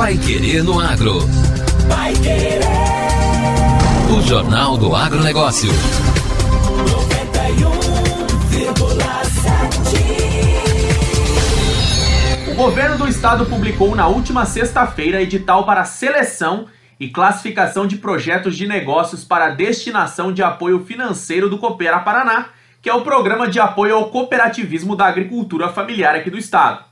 Pai Querer no Agro. Pai Querer. O Jornal do Agronegócio. 91,7. O governo do estado publicou na última sexta-feira edital para seleção e classificação de projetos de negócios para destinação de apoio financeiro do Coopera Paraná, que é o programa de apoio ao cooperativismo da agricultura familiar aqui do estado.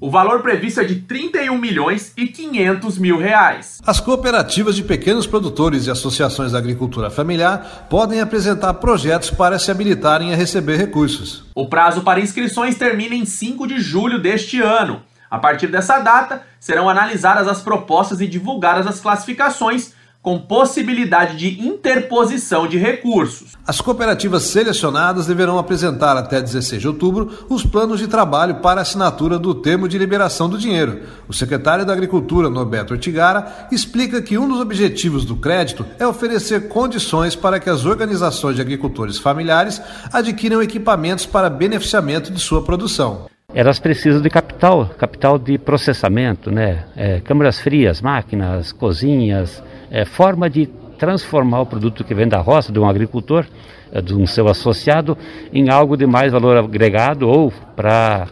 O valor previsto é de 31 milhões e 500 mil reais. As cooperativas de pequenos produtores e associações da agricultura familiar podem apresentar projetos para se habilitarem a receber recursos. O prazo para inscrições termina em 5 de julho deste ano. A partir dessa data, serão analisadas as propostas e divulgadas as classificações, com possibilidade de interposição de recursos. As cooperativas selecionadas deverão apresentar até 16 de outubro os planos de trabalho para assinatura do termo de liberação do dinheiro. O secretário da Agricultura, Norberto Ortigara, explica que um dos objetivos do crédito é oferecer condições para que as organizações de agricultores familiares adquiram equipamentos para beneficiamento de sua produção elas precisam de capital, capital de processamento, né? É, câmaras frias, máquinas, cozinhas, é, forma de transformar o produto que vem da roça, de um agricultor, é, de um seu associado, em algo de mais valor agregado ou para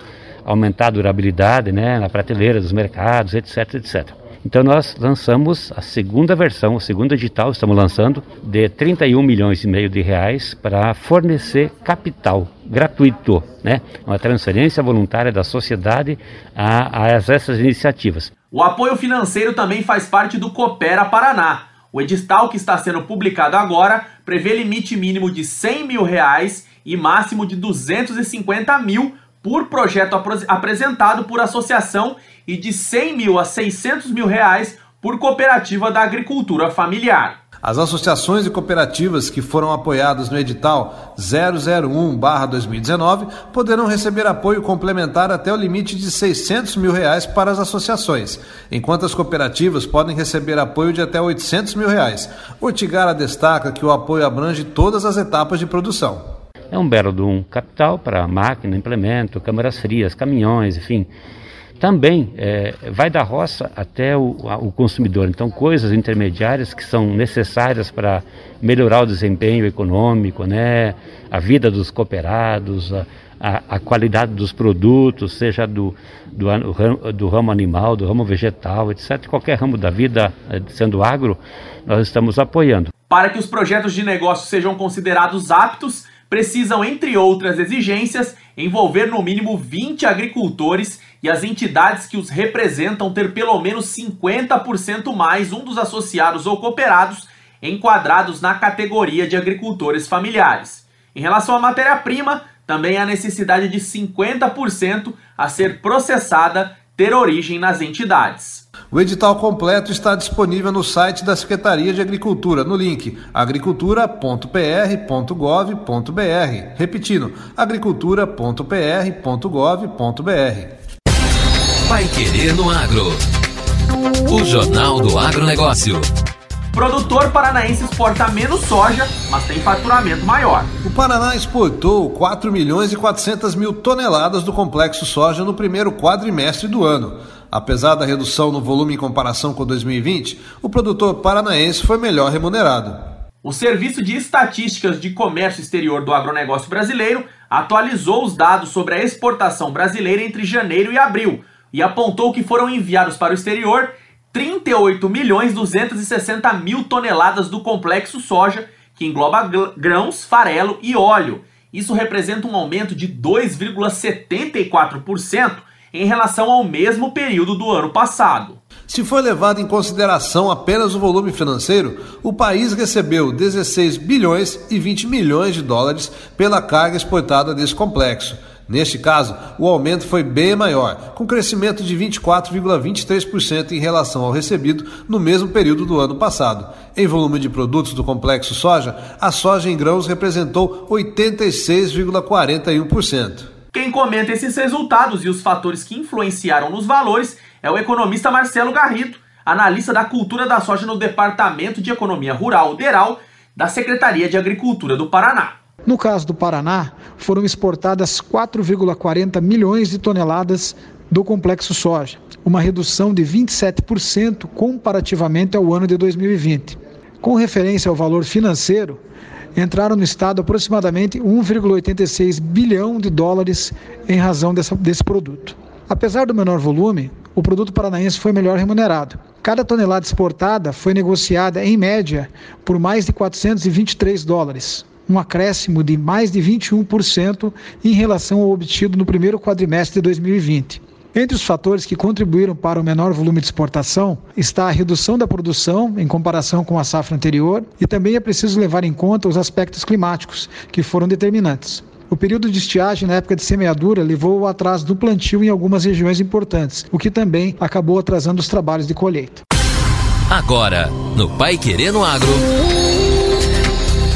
aumentar a durabilidade né, na prateleira dos mercados, etc, etc. Então nós lançamos a segunda versão, o segundo edital, estamos lançando, de 31 milhões e meio de reais para fornecer capital gratuito, né? Uma transferência voluntária da sociedade a, a essas iniciativas. O apoio financeiro também faz parte do Coopera Paraná. O edital que está sendo publicado agora prevê limite mínimo de 100 mil reais e máximo de 250 mil por projeto ap apresentado por associação e de 100 mil a 600 mil reais por cooperativa da agricultura familiar. As associações e cooperativas que foram apoiadas no edital 001-2019 poderão receber apoio complementar até o limite de 600 mil reais para as associações, enquanto as cooperativas podem receber apoio de até 800 mil reais. Ortigara destaca que o apoio abrange todas as etapas de produção. É um belo de um capital para máquina, implemento, câmaras frias, caminhões, enfim também é, vai da roça até o, o, consumidor. Então, coisas intermediárias que são necessárias para melhorar o desempenho econômico, né? a vida dos cooperados, a, a, a qualidade dos produtos, seja do, do, do, ramo animal, do ramo vegetal, etc. Qualquer ramo da vida, é, sendo agro, nós estamos apoiando. Para que os projetos de negócio sejam considerados aptos, precisam, entre outras exigências, envolver no mínimo 20 agricultores e as entidades que os representam ter pelo menos 50% mais um dos associados ou cooperados enquadrados na categoria de agricultores familiares. Em relação à matéria-prima, também há necessidade de 50% a ser processada ter origem nas entidades. O edital completo está disponível no site da Secretaria de Agricultura, no link agricultura.pr.gov.br. Repetindo, agricultura.pr.gov.br. Vai Querer no Agro. O Jornal do Agronegócio. Produtor paranaense exporta menos soja, mas tem faturamento maior. O Paraná exportou 4 milhões e 400 mil toneladas do complexo soja no primeiro quadrimestre do ano. Apesar da redução no volume em comparação com 2020, o produtor paranaense foi melhor remunerado. O Serviço de Estatísticas de Comércio Exterior do Agronegócio Brasileiro atualizou os dados sobre a exportação brasileira entre janeiro e abril e apontou que foram enviados para o exterior 38 milhões 260 mil toneladas do complexo soja, que engloba grãos, farelo e óleo. Isso representa um aumento de 2,74% em relação ao mesmo período do ano passado. Se for levado em consideração apenas o volume financeiro, o país recebeu 16 bilhões e 20 milhões de dólares pela carga exportada desse complexo Neste caso, o aumento foi bem maior, com crescimento de 24,23% em relação ao recebido no mesmo período do ano passado. Em volume de produtos do complexo soja, a soja em grãos representou 86,41%. Quem comenta esses resultados e os fatores que influenciaram nos valores é o economista Marcelo Garrido, analista da cultura da soja no Departamento de Economia Rural, DERAL, da Secretaria de Agricultura do Paraná. No caso do Paraná, foram exportadas 4,40 milhões de toneladas do complexo soja, uma redução de 27% comparativamente ao ano de 2020. Com referência ao valor financeiro, entraram no Estado aproximadamente 1,86 bilhão de dólares em razão dessa, desse produto. Apesar do menor volume, o produto paranaense foi melhor remunerado. Cada tonelada exportada foi negociada, em média, por mais de 423 dólares, um acréscimo de mais de 21% em relação ao obtido no primeiro quadrimestre de 2020. Entre os fatores que contribuíram para o menor volume de exportação está a redução da produção em comparação com a safra anterior e também é preciso levar em conta os aspectos climáticos, que foram determinantes. O período de estiagem na época de semeadura levou ao atraso do plantio em algumas regiões importantes, o que também acabou atrasando os trabalhos de colheita. Agora, no Pai Querendo Agro.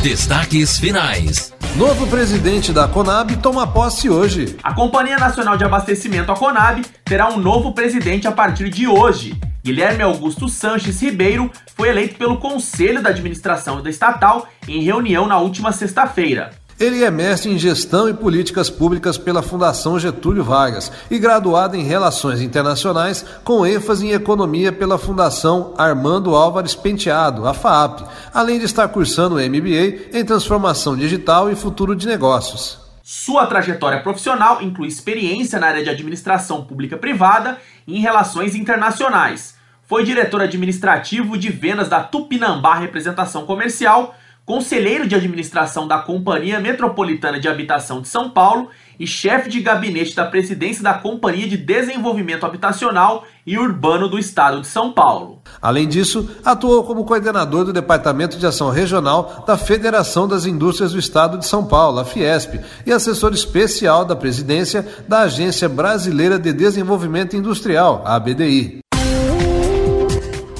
Destaques finais. Novo presidente da Conab toma posse hoje. A Companhia Nacional de Abastecimento, a Conab, terá um novo presidente a partir de hoje. Guilherme Augusto Sanches Ribeiro foi eleito pelo Conselho da Administração da estatal em reunião na última sexta-feira. Ele é mestre em Gestão e Políticas Públicas pela Fundação Getúlio Vargas e graduado em Relações Internacionais com ênfase em Economia pela Fundação Armando Álvares Penteado, a FAAP, além de estar cursando MBA em Transformação Digital e Futuro de Negócios. Sua trajetória profissional inclui experiência na área de administração pública privada e em relações internacionais. Foi diretor administrativo de vendas da Tupinambá Representação Comercial conselheiro de administração da Companhia Metropolitana de Habitação de São Paulo e chefe de gabinete da presidência da Companhia de Desenvolvimento Habitacional e Urbano do Estado de São Paulo. Além disso, atuou como coordenador do Departamento de Ação Regional da Federação das Indústrias do Estado de São Paulo, a Fiesp, e assessor especial da presidência da Agência Brasileira de Desenvolvimento Industrial, a ABDI.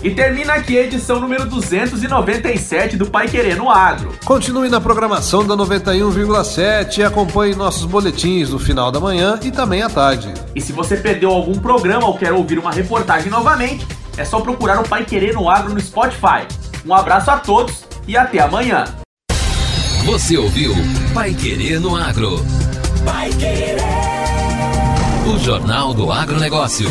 E termina aqui a edição número 297 do Pai Querendo Agro. Continue na programação da 91,7 e acompanhe nossos boletins no final da manhã e também à tarde. E se você perdeu algum programa ou quer ouvir uma reportagem novamente, é só procurar o Pai Querendo Agro no Spotify. Um abraço a todos e até amanhã. Você ouviu Pai Querer no Agro. Pai Querer. O Jornal do Agronegócio.